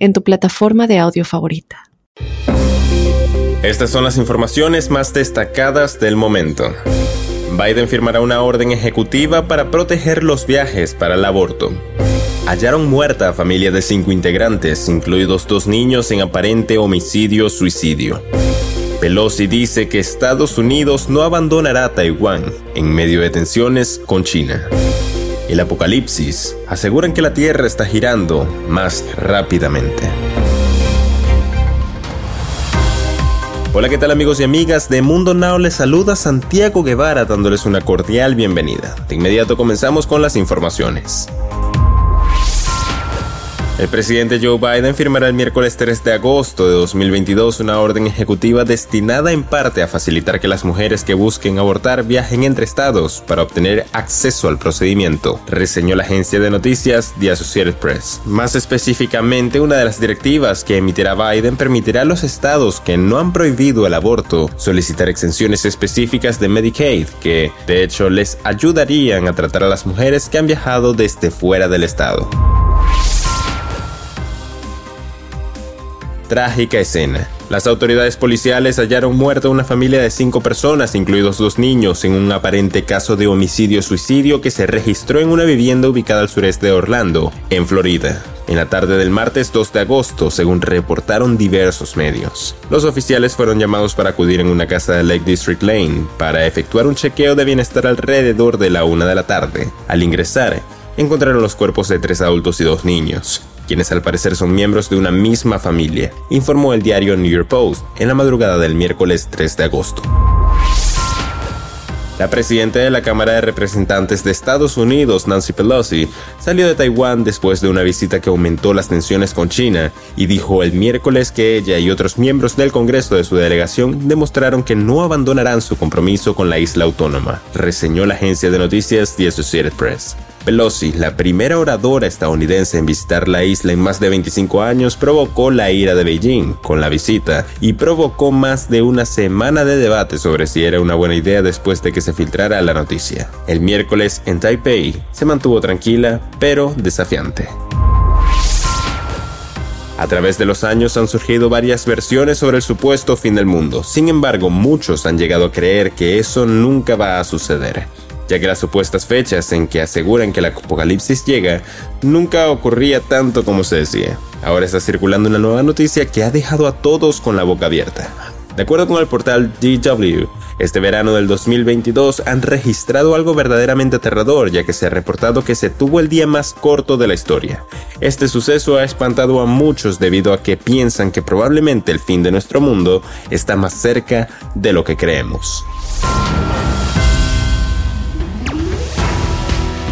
en tu plataforma de audio favorita. Estas son las informaciones más destacadas del momento. Biden firmará una orden ejecutiva para proteger los viajes para el aborto. Hallaron muerta a familia de cinco integrantes, incluidos dos niños en aparente homicidio-suicidio. Pelosi dice que Estados Unidos no abandonará Taiwán en medio de tensiones con China el apocalipsis aseguran que la Tierra está girando más rápidamente. Hola, ¿qué tal amigos y amigas de Mundo Now? Les saluda Santiago Guevara dándoles una cordial bienvenida. De inmediato comenzamos con las informaciones. El presidente Joe Biden firmará el miércoles 3 de agosto de 2022 una orden ejecutiva destinada en parte a facilitar que las mujeres que busquen abortar viajen entre estados para obtener acceso al procedimiento, reseñó la agencia de noticias The Associated Press. Más específicamente, una de las directivas que emitirá Biden permitirá a los estados que no han prohibido el aborto solicitar exenciones específicas de Medicaid que, de hecho, les ayudarían a tratar a las mujeres que han viajado desde fuera del estado. Trágica escena. Las autoridades policiales hallaron muerta una familia de cinco personas, incluidos dos niños, en un aparente caso de homicidio-suicidio que se registró en una vivienda ubicada al sureste de Orlando, en Florida. En la tarde del martes 2 de agosto, según reportaron diversos medios. Los oficiales fueron llamados para acudir en una casa de Lake District Lane para efectuar un chequeo de bienestar alrededor de la una de la tarde. Al ingresar, encontraron los cuerpos de tres adultos y dos niños quienes al parecer son miembros de una misma familia, informó el diario New York Post en la madrugada del miércoles 3 de agosto. La presidenta de la Cámara de Representantes de Estados Unidos, Nancy Pelosi, salió de Taiwán después de una visita que aumentó las tensiones con China y dijo el miércoles que ella y otros miembros del Congreso de su delegación demostraron que no abandonarán su compromiso con la isla autónoma, reseñó la agencia de noticias The Associated Press. Pelosi, la primera oradora estadounidense en visitar la isla en más de 25 años, provocó la ira de Beijing con la visita y provocó más de una semana de debate sobre si era una buena idea después de que se filtrara la noticia. El miércoles en Taipei se mantuvo tranquila pero desafiante. A través de los años han surgido varias versiones sobre el supuesto fin del mundo, sin embargo muchos han llegado a creer que eso nunca va a suceder ya que las supuestas fechas en que aseguran que el apocalipsis llega nunca ocurría tanto como se decía. Ahora está circulando una nueva noticia que ha dejado a todos con la boca abierta. De acuerdo con el portal DW, este verano del 2022 han registrado algo verdaderamente aterrador, ya que se ha reportado que se tuvo el día más corto de la historia. Este suceso ha espantado a muchos debido a que piensan que probablemente el fin de nuestro mundo está más cerca de lo que creemos.